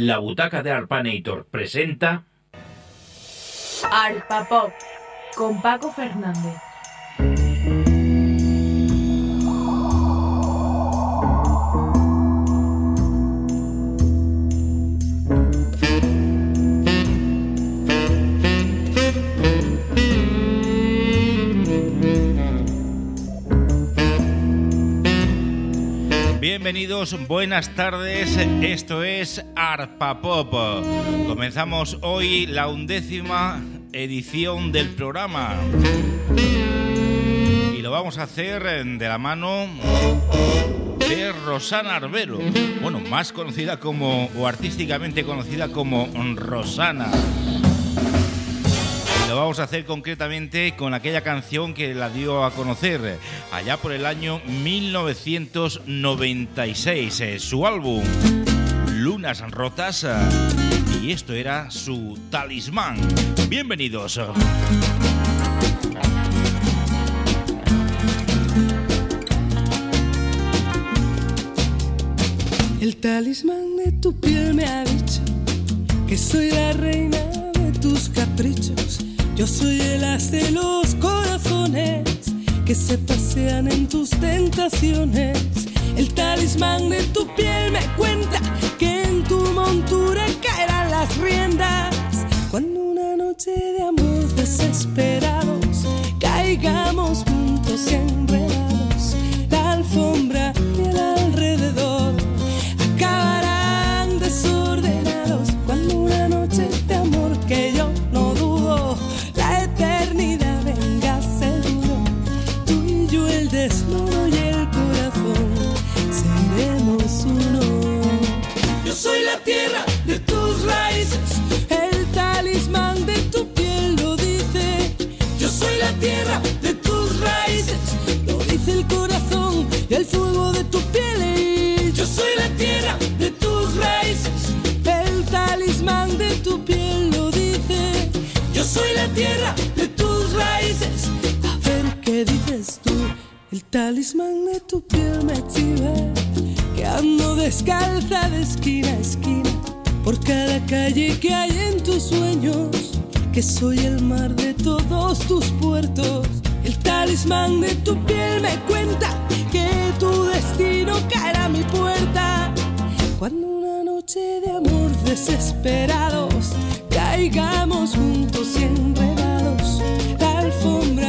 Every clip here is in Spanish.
La butaca de Arpanator presenta Arpa Pop con Paco Fernández. Bienvenidos, buenas tardes, esto es Arpa Pop. Comenzamos hoy la undécima edición del programa. Y lo vamos a hacer de la mano de Rosana Arbero, bueno, más conocida como, o artísticamente conocida como Rosana. Lo vamos a hacer concretamente con aquella canción que la dio a conocer allá por el año 1996, eh, su álbum Lunas Rotas, eh, y esto era su talismán. Bienvenidos. El talismán de tu piel me ha dicho que soy la reina de tus caprichos yo soy el as de los corazones que se pasean en tus tentaciones. El talismán de tu piel me cuenta que en tu montura caerán las riendas. Cuando una noche de amor desesperados caigamos juntos enredados, la alfombra desnudo y el corazón seremos uno. Yo soy la tierra de tus raíces, el talismán de tu piel lo dice. Yo soy la tierra de tus raíces, lo dice el corazón y el fuego de tu piel. Yo soy la tierra de tus raíces, el talismán de tu piel lo dice. Yo soy la tierra talismán de tu piel me exhibe que ando descalza de esquina a esquina por cada calle que hay en tus sueños, que soy el mar de todos tus puertos. El talismán de tu piel me cuenta que tu destino caerá a mi puerta cuando una noche de amor desesperados caigamos juntos y enredados la alfombra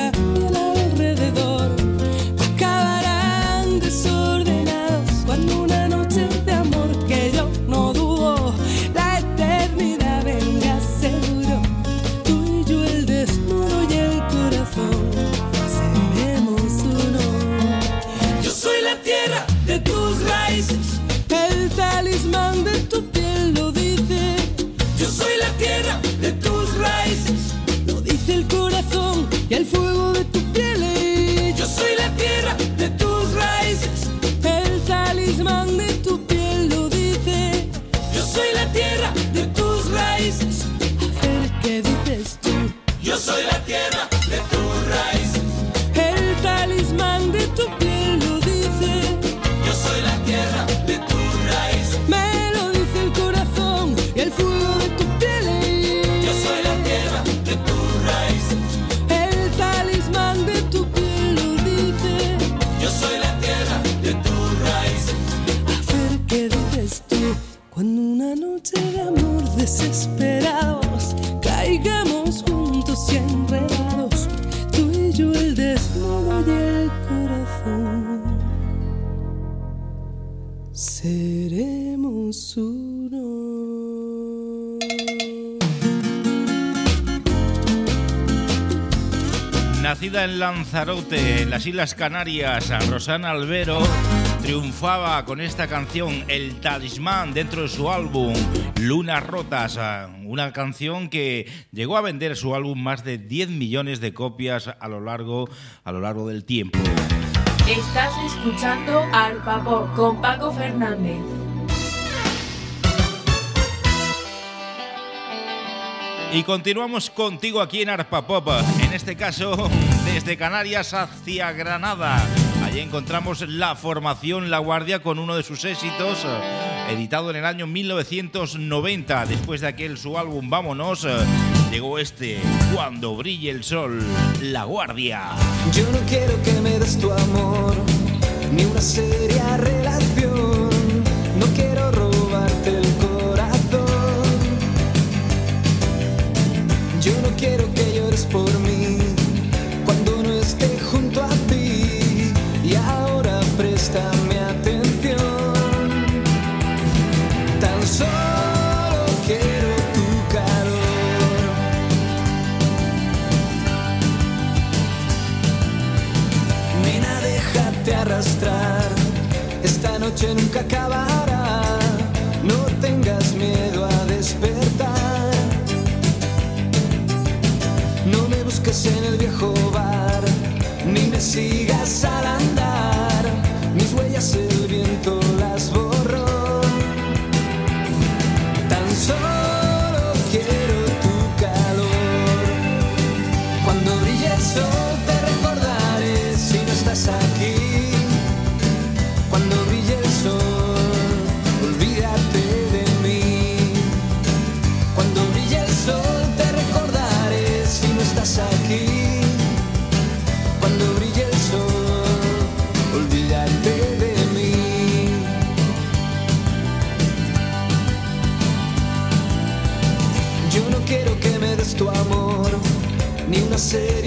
Lanzarote, en las Islas Canarias, Rosana Albero triunfaba con esta canción El Talismán dentro de su álbum Lunas Rotas, una canción que llegó a vender su álbum más de 10 millones de copias a lo largo, a lo largo del tiempo. Estás escuchando Arpa Pop con Paco Fernández. Y continuamos contigo aquí en Arpa Pop, en este caso desde Canarias hacia Granada. Allí encontramos la formación La Guardia con uno de sus éxitos, editado en el año 1990. Después de aquel su álbum Vámonos, llegó este, Cuando brille el sol, La Guardia. Yo no quiero que me des tu amor, ni una seria relación. Quiero que llores por mí cuando no esté junto a ti. Y ahora préstame atención. Tan solo quiero tu calor. Nena, déjate arrastrar. Esta noche nunca acabará. No tengas en el viejo bar, ni me sigas al andar. Ni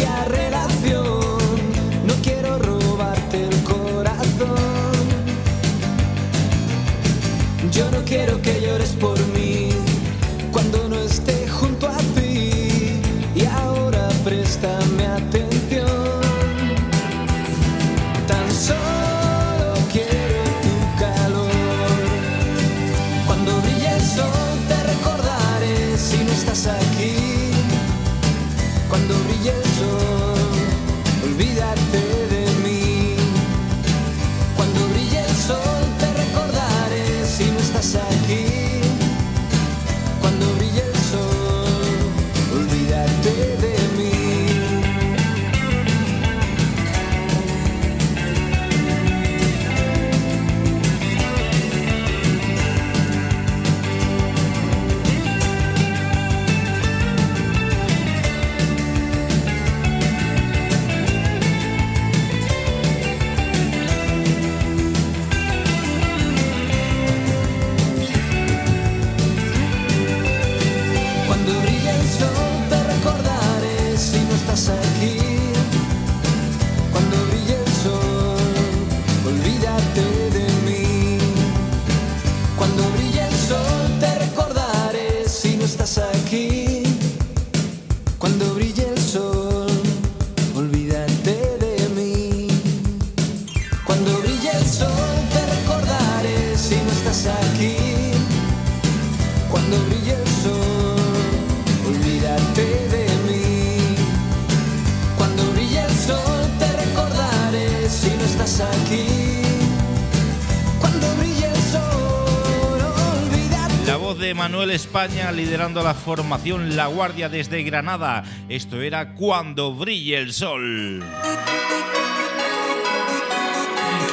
España liderando la formación La Guardia desde Granada. Esto era Cuando brille el sol.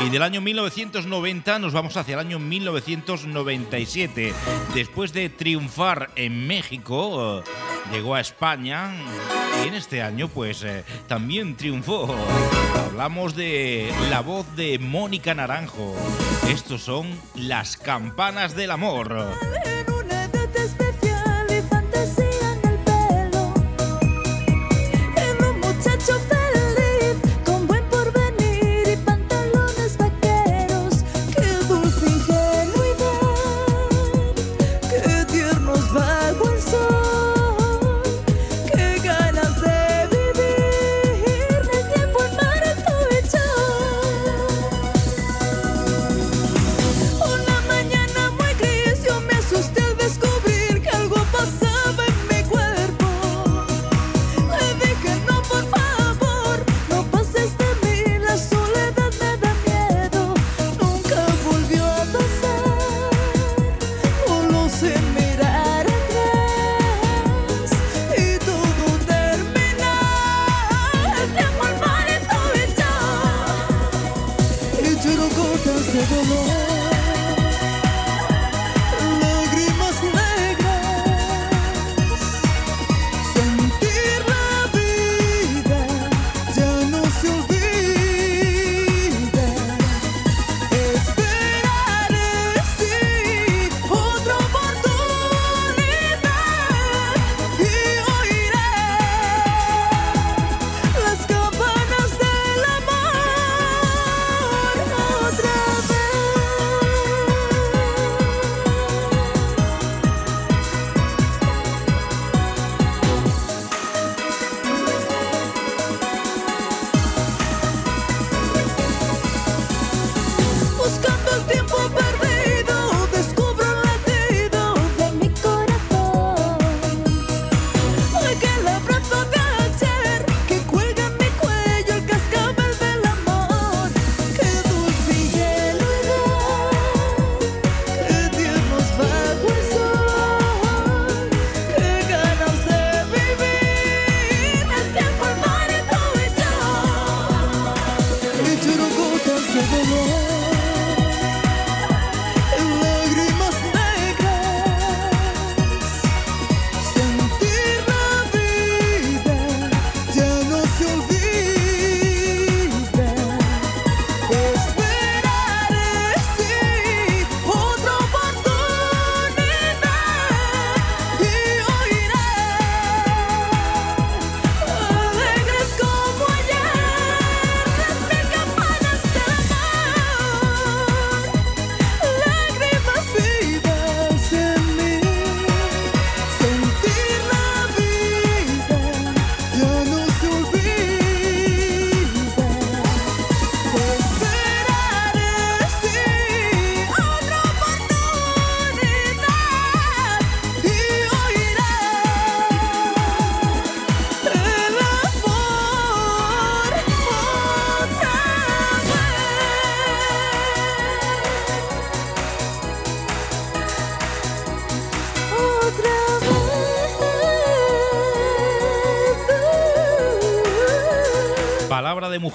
Y del año 1990 nos vamos hacia el año 1997. Después de triunfar en México, eh, llegó a España y en este año pues eh, también triunfó. Hablamos de la voz de Mónica Naranjo. Estos son las campanas del amor.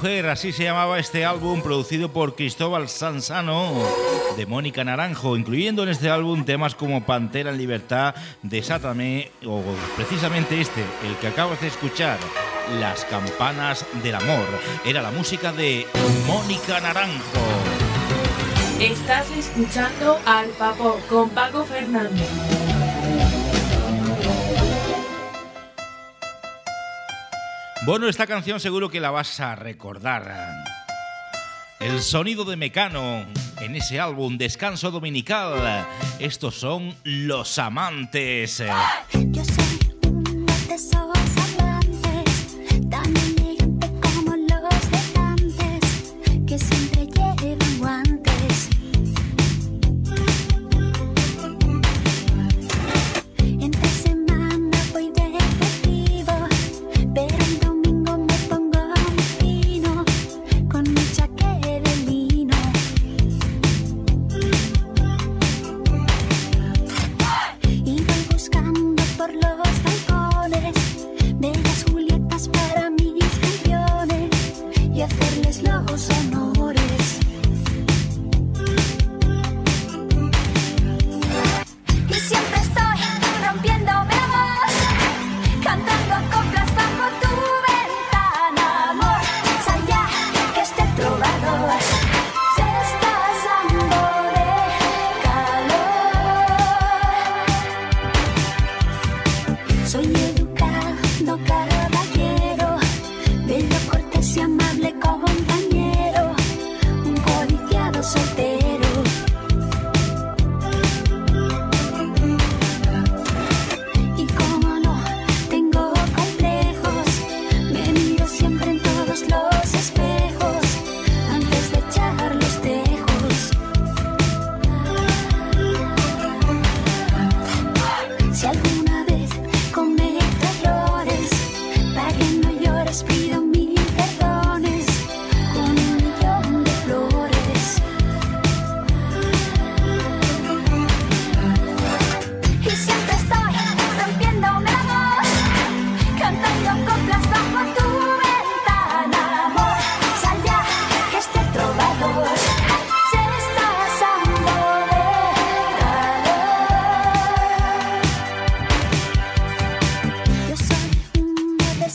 Así se llamaba este álbum producido por Cristóbal Sansano de Mónica Naranjo, incluyendo en este álbum temas como Pantera en Libertad, Desátame o precisamente este, el que acabas de escuchar, Las Campanas del Amor. Era la música de Mónica Naranjo. Estás escuchando al Papo con Paco Fernández. Bueno, esta canción seguro que la vas a recordar. El sonido de Mecano en ese álbum Descanso Dominical. Estos son Los Amantes.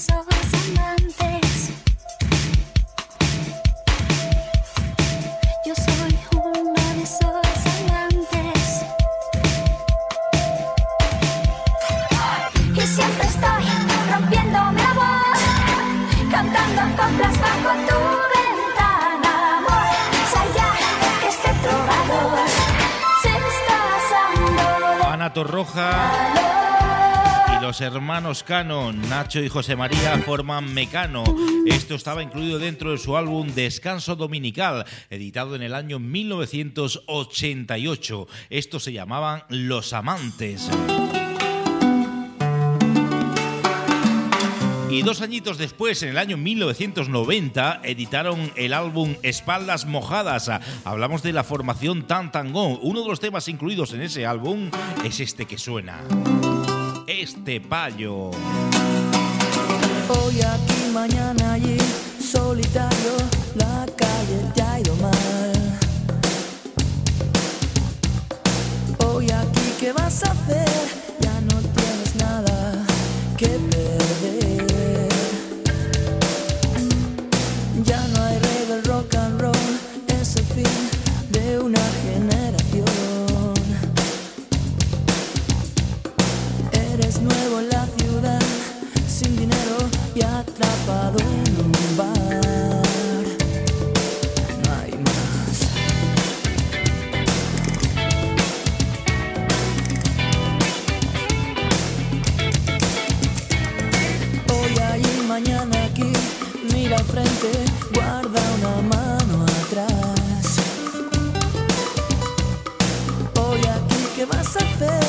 Uno hermanos Cano, Nacho y José María, forman Mecano. Esto estaba incluido dentro de su álbum Descanso Dominical, editado en el año 1988. Estos se llamaban Los Amantes. Y dos añitos después, en el año 1990, editaron el álbum Espaldas Mojadas. Hablamos de la formación Tan Tango. Uno de los temas incluidos en ese álbum es este que suena. Este payo. Hoy aquí, mañana allí, solitario, la calle te ha ido mal. Hoy aquí, ¿qué vas a hacer? Atrapado en un bar. No hay más. Hoy allí, mañana aquí, mira al frente, guarda una mano atrás. Hoy aquí, ¿qué vas a hacer?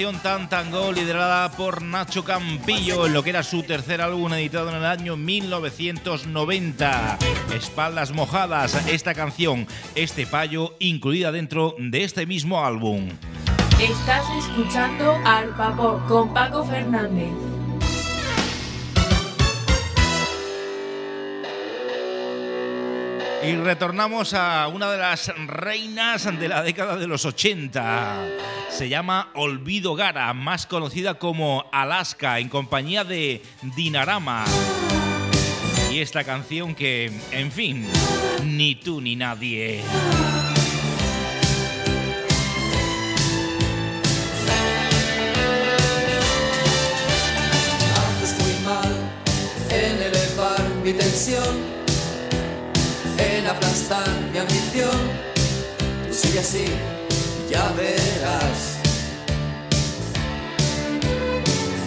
Tan Tango liderada por Nacho Campillo en lo que era su tercer álbum editado en el año 1990. Espaldas mojadas, esta canción, este payo, incluida dentro de este mismo álbum. Estás escuchando al Pop con Paco Fernández. Y retornamos a una de las reinas de la década de los 80. Se llama Olvido Gara, más conocida como Alaska, en compañía de Dinarama. Y esta canción que, en fin, ni tú ni nadie. Haces muy mal en elevar mi tensión, en aplastar mi ambición. Tú sigue así, ya verás.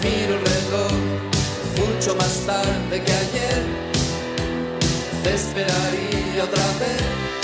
Miro el reloj mucho más tarde que ayer. Te esperaría otra vez.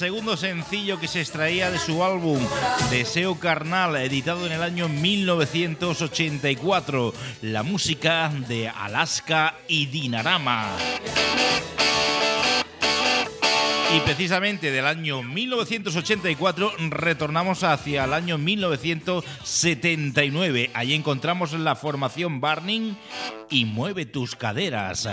Segundo sencillo que se extraía de su álbum Deseo Carnal, editado en el año 1984, la música de Alaska y Dinarama. Y precisamente del año 1984 retornamos hacia el año 1979. Ahí encontramos la formación Burning y Mueve tus caderas.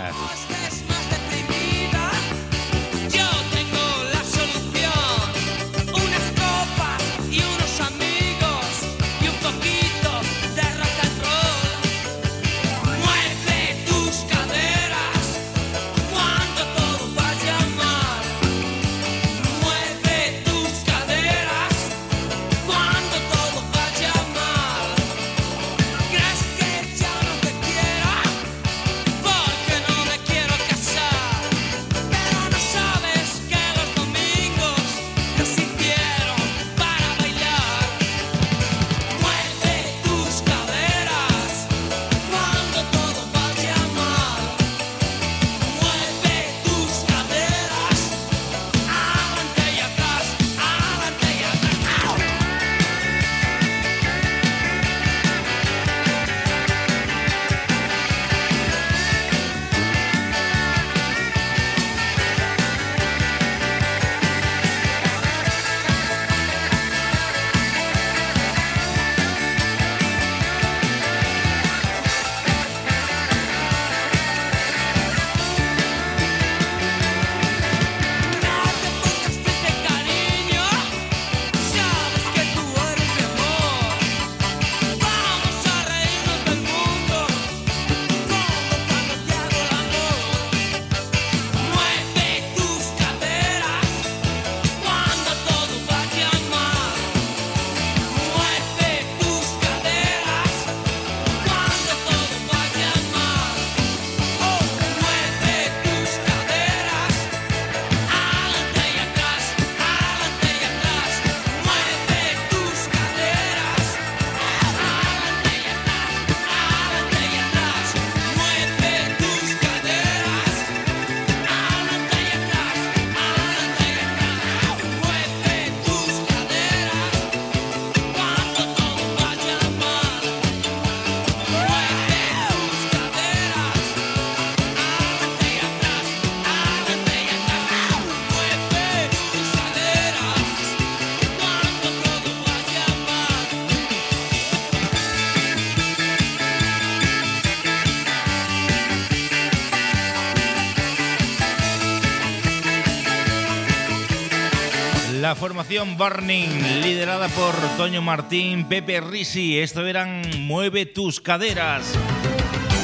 Formación Burning, liderada por Toño Martín, Pepe Risi. Esto eran Mueve tus caderas.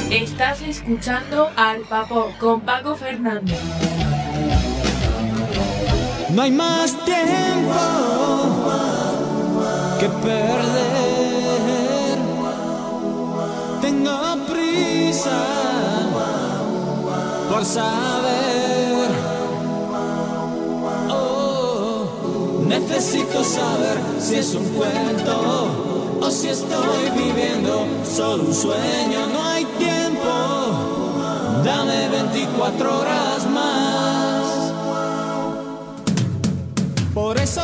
Estás escuchando al Papo con Paco Fernández. No hay más tiempo que perder. Tengo prisa por saber. Necesito saber si es un cuento o si estoy viviendo solo un sueño. No hay tiempo. Dame 24 horas más. Por eso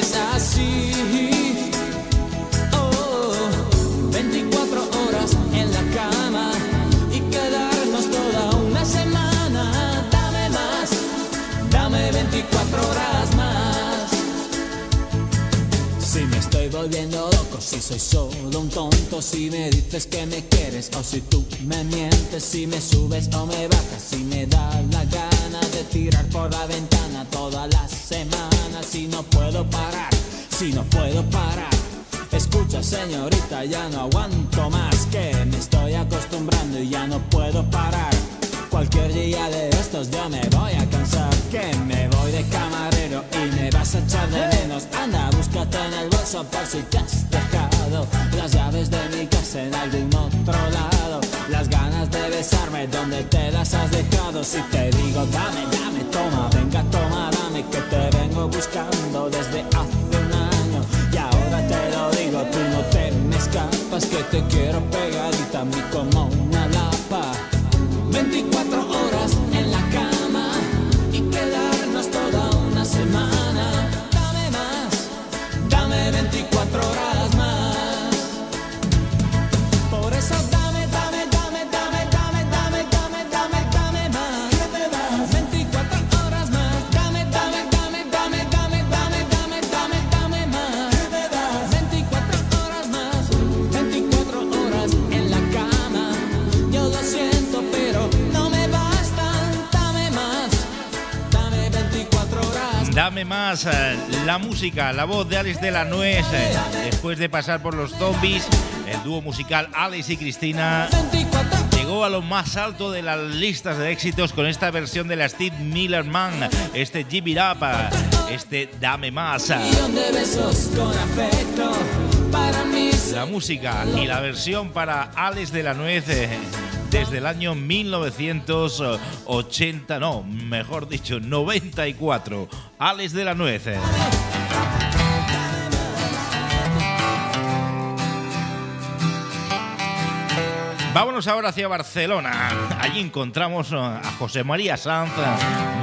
mires así. Oh, 24 horas en la cama y quedarnos toda una semana. Dame más, dame 24 horas más. Si me estoy volviendo loco, si soy solo un tonto, si me dices que me quieres o si tú me mientes, si me subes o me bajas, si me da la gana de tirar por la ventana todas las semanas, si no puedo parar, si no puedo parar. Escucha señorita, ya no aguanto más, que me estoy acostumbrando y ya no puedo parar. Cualquier día de estos yo me voy a cansar. Que me voy de camarero y me vas a echar de menos. Anda, búscate en el bolso por si te has dejado Las llaves de mi casa en algún otro lado. Las ganas de besarme donde te las has dejado Si te digo dame, dame, toma, venga, toma, dame Que te vengo buscando desde hace un año. Y ahora te lo digo, tú no te me escapas Que te quiero pegadita a mí como 24 horas en la cama y quedarnos toda una semana. Dame más, dame 24 horas Dame más eh, la música, la voz de Alex de la Nuez. eh, Después de pasar por los zombies, el dúo musical Alex y Cristina 24 llegó a lo más alto de las listas de éxitos con esta versión de la Steve Miller Man, este Give It eh, este Dame más. La música y la versión para Alex de la Nuez desde el año 1980, no, mejor dicho, 94. Alex de la Nuez. Vámonos ahora hacia Barcelona. Allí encontramos a José María Sanz,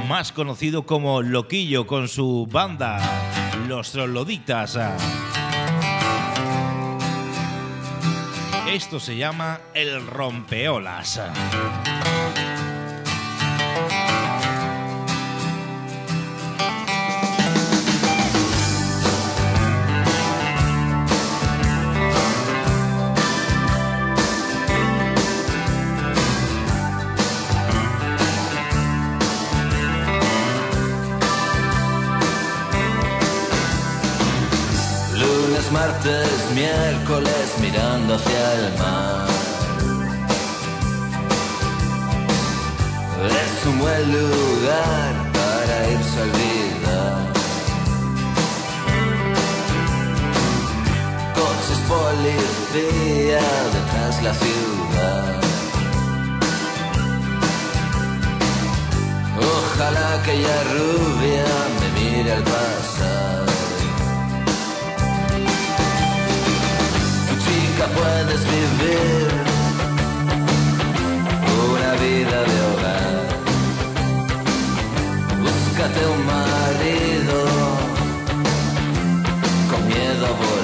más conocido como Loquillo, con su banda, Los Trogloditas. Esto se llama El Rompeolas. Martes, miércoles mirando hacia el mar. Es un buen lugar para irse a olvidar. Coches policía detrás la ciudad. Ojalá aquella rubia me mire al pasar. Puedes vivir una vida de hogar. Búscate un marido con miedo a volar.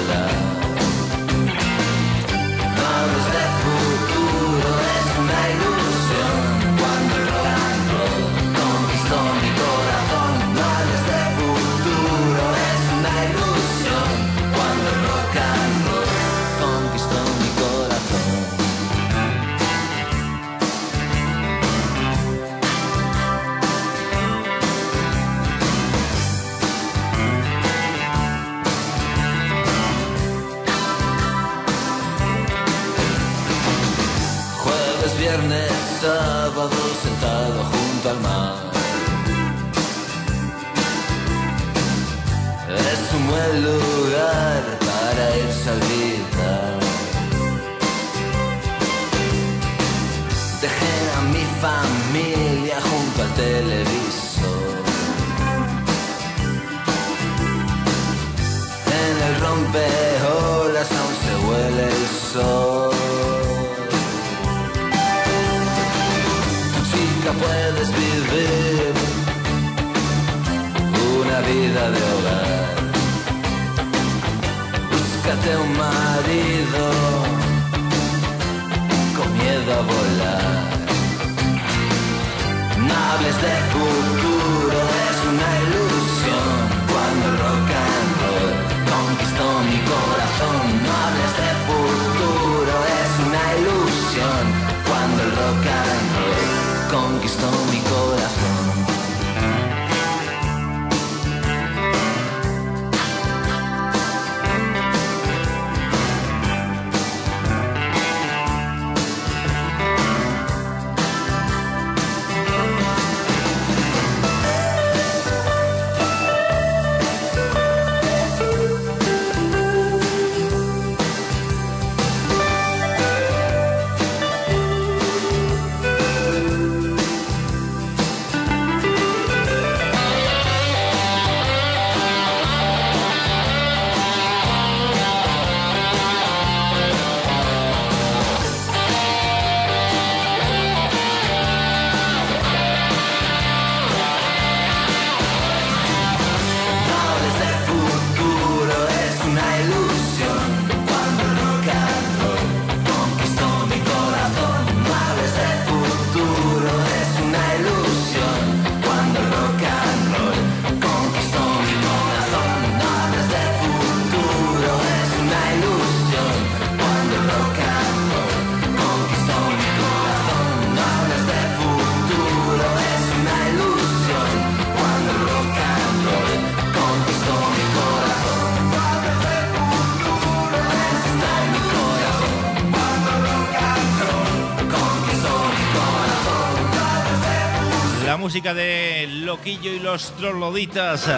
De Loquillo y los Trogloditas.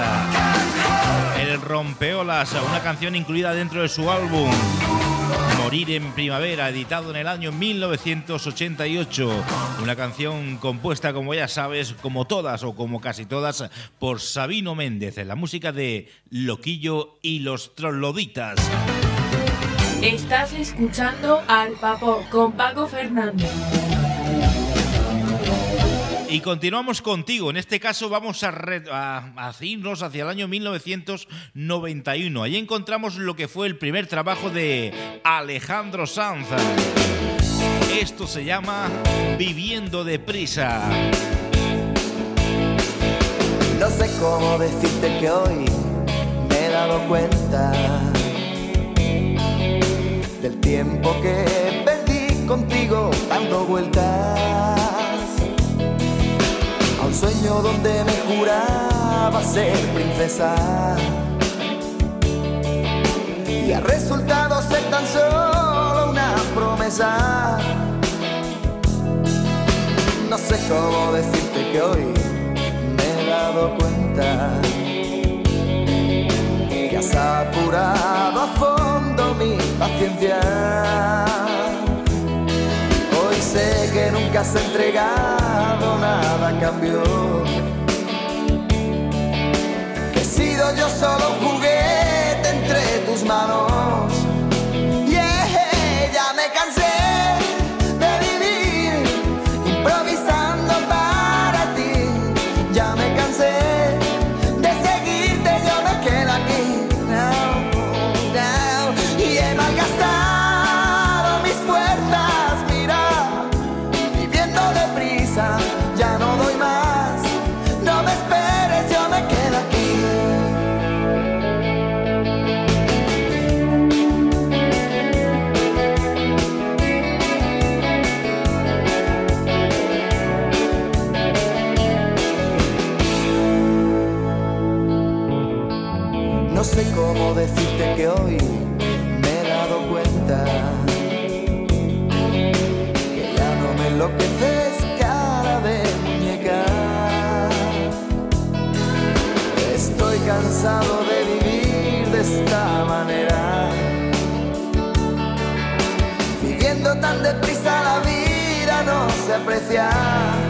El Rompeolas, una canción incluida dentro de su álbum Morir en Primavera, editado en el año 1988. Una canción compuesta, como ya sabes, como todas o como casi todas, por Sabino Méndez. La música de Loquillo y los Trogloditas. Estás escuchando Al Papo con Paco Fernández. Y continuamos contigo. En este caso vamos a, irnos hacia el año 1991. Ahí encontramos lo que fue el primer trabajo de Alejandro Sanz. Esto se llama Viviendo deprisa. No sé cómo decirte que hoy me he dado cuenta del tiempo que perdí contigo dando vueltas donde me juraba ser princesa. Y ha resultado ser tan solo una promesa. No sé cómo decirte que hoy me he dado cuenta que has apurado a fondo mi paciencia. Que nunca has entregado nada a cambio. Que he sido yo solo juguete entre tus manos. tan deprisa la vida no se aprecia.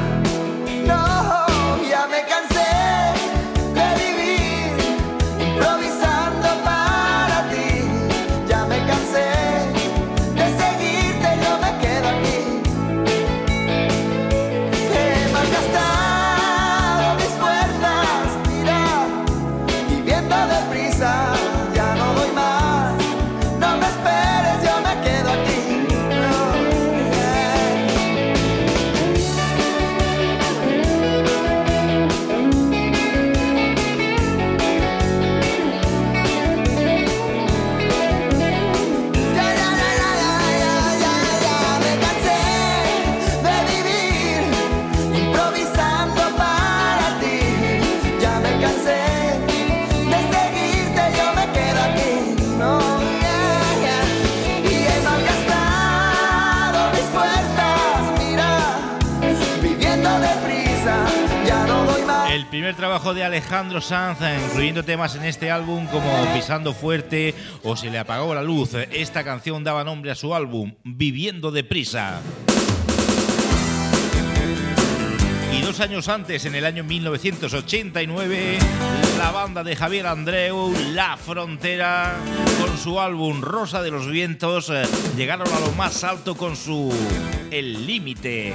de Alejandro Sanz, incluyendo temas en este álbum como Pisando Fuerte o Se le apagó la luz. Esta canción daba nombre a su álbum, Viviendo deprisa. Y dos años antes, en el año 1989, la banda de Javier Andreu, La Frontera, con su álbum Rosa de los Vientos, eh, llegaron a lo más alto con su El Límite.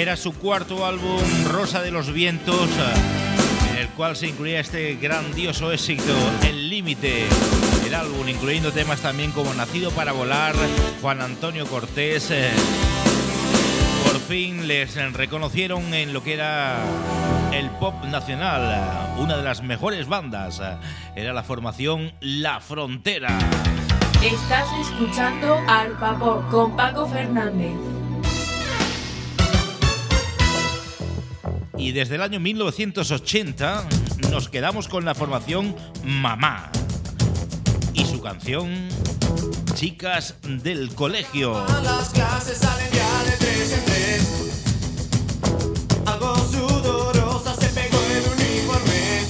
Era su cuarto álbum, Rosa de los Vientos, en el cual se incluía este grandioso éxito, El Límite. El álbum, incluyendo temas también como Nacido para Volar, Juan Antonio Cortés. eh, Por fin les reconocieron en lo que era el pop nacional, una de las mejores bandas. Era la formación La Frontera. Estás escuchando Arpa Pop con Paco Fernández. Y desde el año 1980 nos quedamos con la formación Mamá y su canción Chicas del Colegio. Las clases salen ya de tres en tres. Algo sudorosa se pegó el uniforme.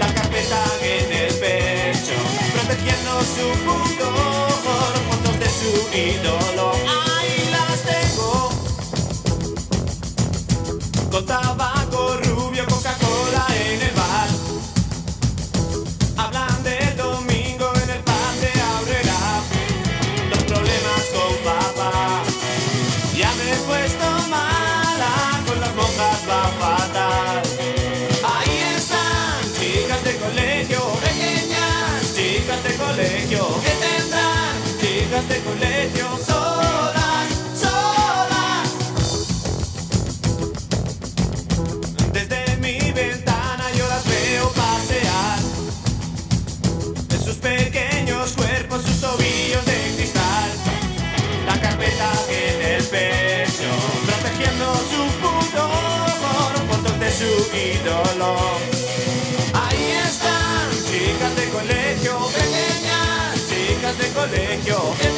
La carpeta en el pecho, protegiendo su pudor. Fotos de su ídolo, Con tabaco rubio, Coca-Cola en el bar. Hablan del domingo en el pan de Aurrera los problemas con papá. Ya me he puesto mala, con las monjas va fatal. Ahí están, chicas de colegio, pequeñas, chicas de colegio, que tendrán, chicas de colegio, ídolo. Ahí están, chicas de colegio, pequeñas, chicas de colegio, que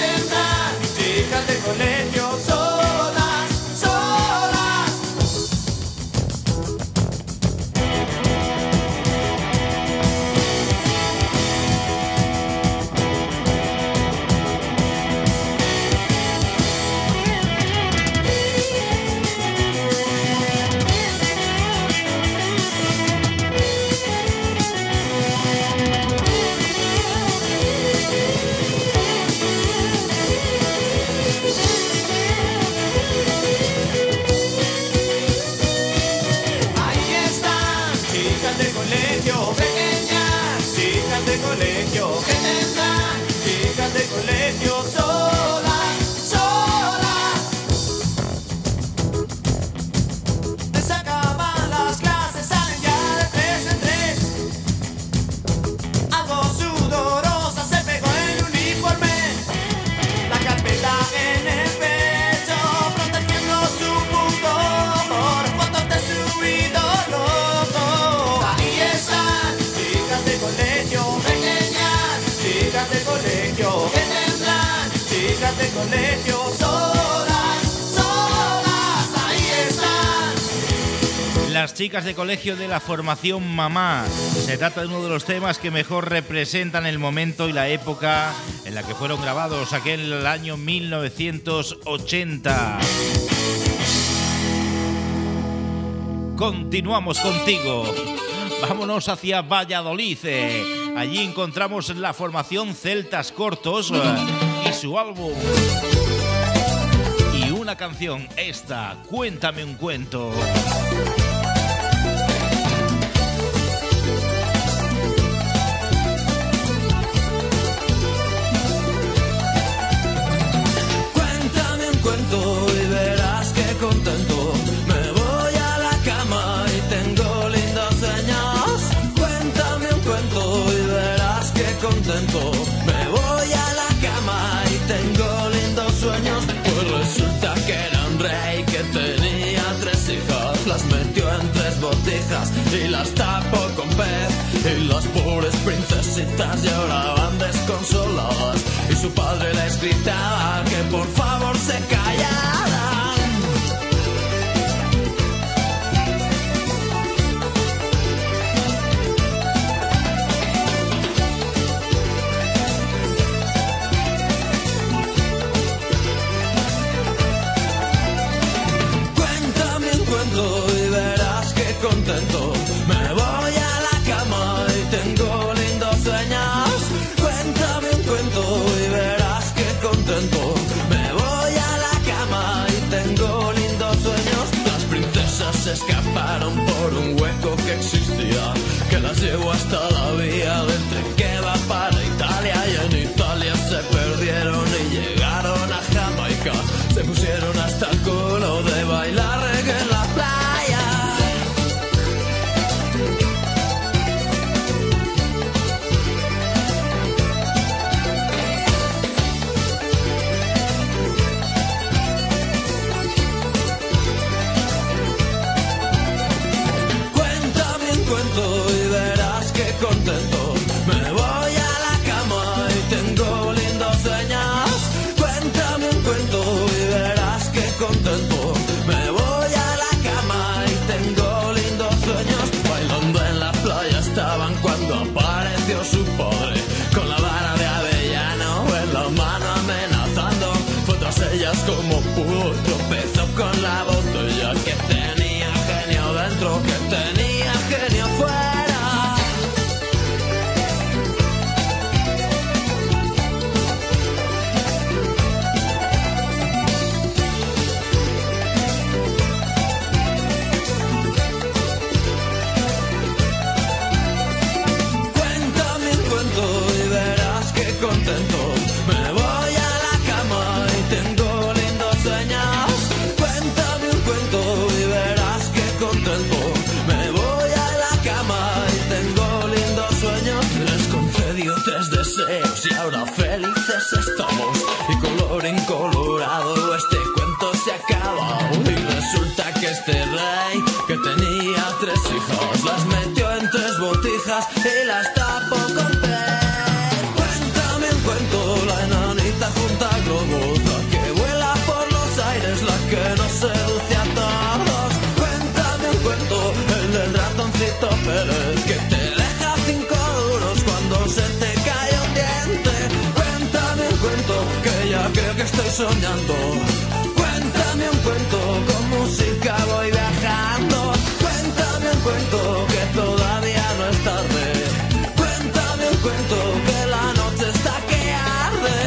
chicas de colegio de la formación Mamá. Se trata de uno de los temas que mejor representan el momento y la época en la que fueron grabados, aquel el año 1980. Continuamos contigo. Vámonos hacia Valladolid. Allí encontramos la formación Celtas Cortos y su álbum. Y una canción, esta, cuéntame un cuento. Princesitas lloraban desconsoladas. Y su padre les gritaba que por favor escaparon por un hueco que existía. Que las llevó hasta la vía del tren estamos. Y color incolorado este cuento se acaba. Y resulta que este rey que tenía tres hijas las estoy soñando. Cuéntame un cuento, con música voy viajando. Cuéntame un cuento, que todavía no es tarde. Cuéntame un cuento, que la noche está que arde.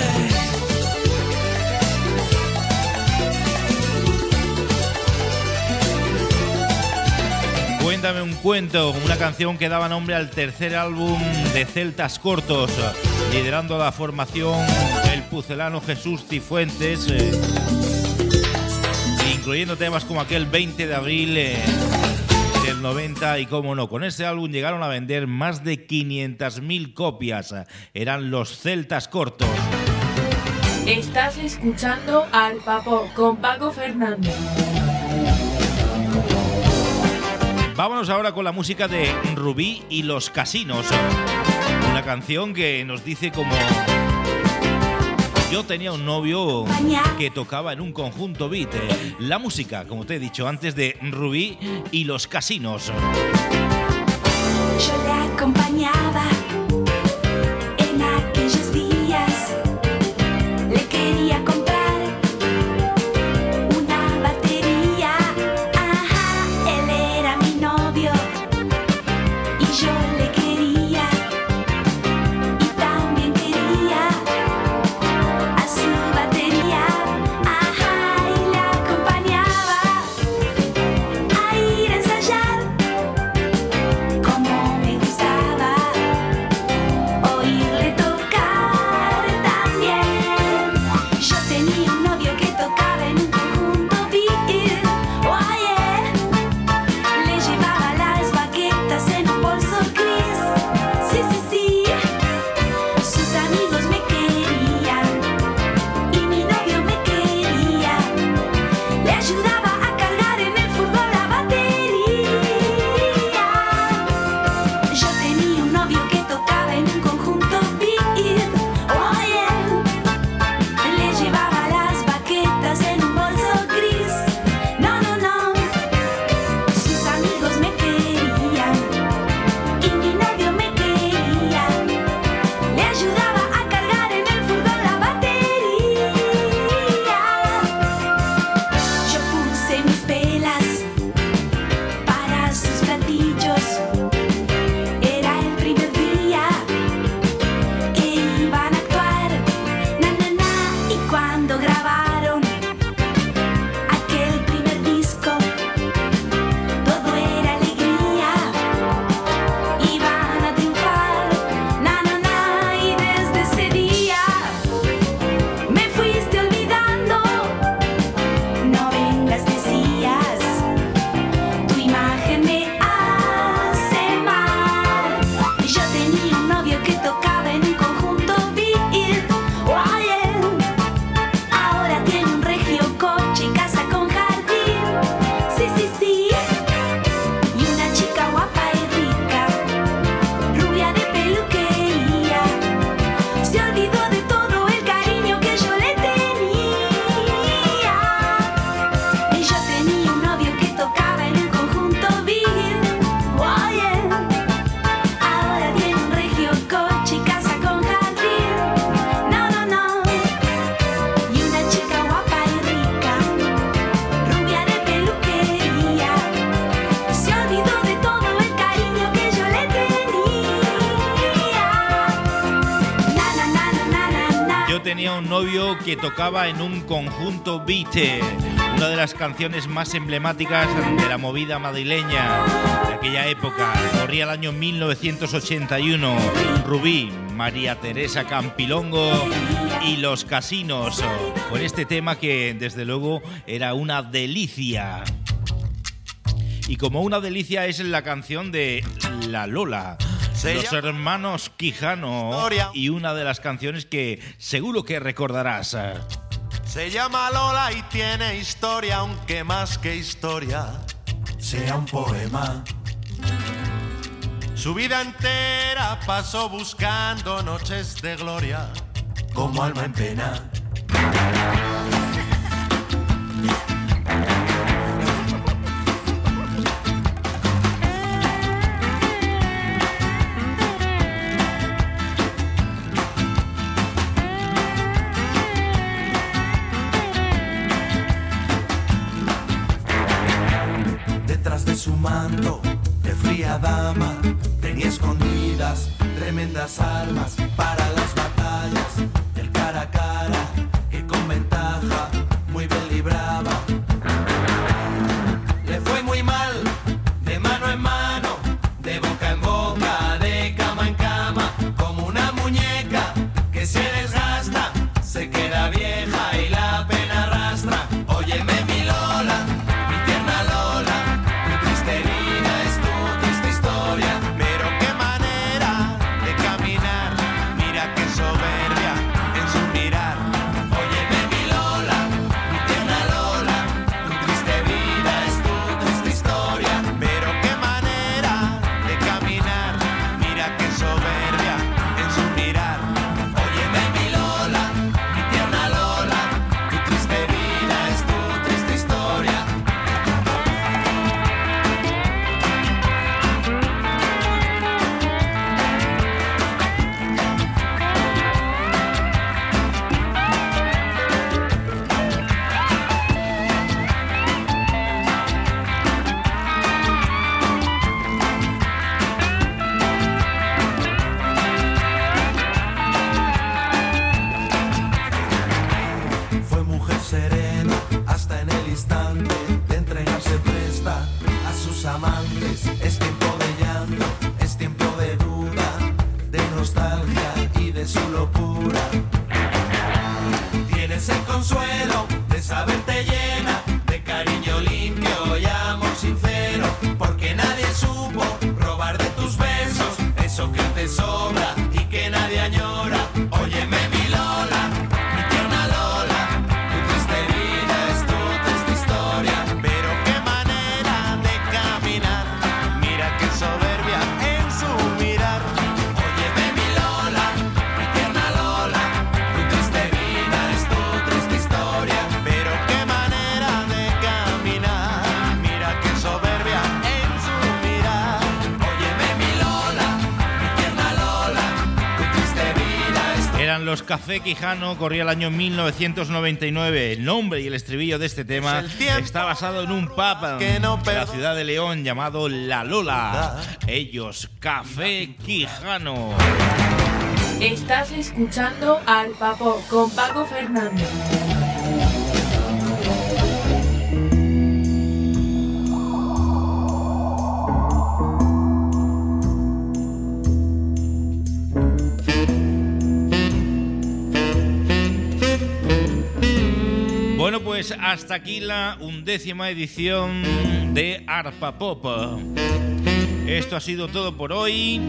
Cuéntame un cuento, una canción que daba nombre al tercer álbum de Celtas Cortos, liderando la formación pucelano Jesús Cifuentes, eh, incluyendo temas como aquel 20 de abril eh, del 90 y cómo no, con ese álbum llegaron a vender más de 500.000 copias, eran los Celtas Cortos. Estás escuchando al Papo con Paco Fernández. Vámonos ahora con la música de Rubí y los Casinos. Una canción que nos dice como... Yo tenía un novio que tocaba en un conjunto beat. La música, como te he dicho antes, de Rubí y los Casinos. Yo le acompañaba tenía un novio que tocaba en un conjunto beat, una de las canciones más emblemáticas de la movida madrileña de aquella época. Corría el año 1981. Rubí, María Teresa Campilongo y los casinos, con este tema que desde luego era una delicia. Y como una delicia es la canción de La Lola. Los hermanos Quijano y una de las canciones que seguro que recordarás. Se llama Lola y tiene historia, aunque más que historia sea un poema. Su vida entera pasó buscando noches de gloria, como alma en pena. De fría dama tenía escondidas tremendas armas para las batallas los Café Quijano, corría el año 1999. El nombre y el estribillo de este tema está basado en un pub que no de la ciudad de León llamado La Lola. Ellos, Café Quijano. Estás escuchando al Papo con Paco Fernández. Pues hasta aquí la undécima edición de Arpa Pop. Esto ha sido todo por hoy.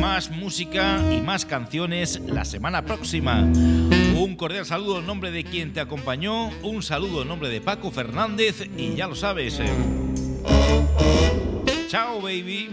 Más música y más canciones la semana próxima. Un cordial saludo en nombre de quien te acompañó. Un saludo en nombre de Paco Fernández. Y ya lo sabes. eh, Chao, baby.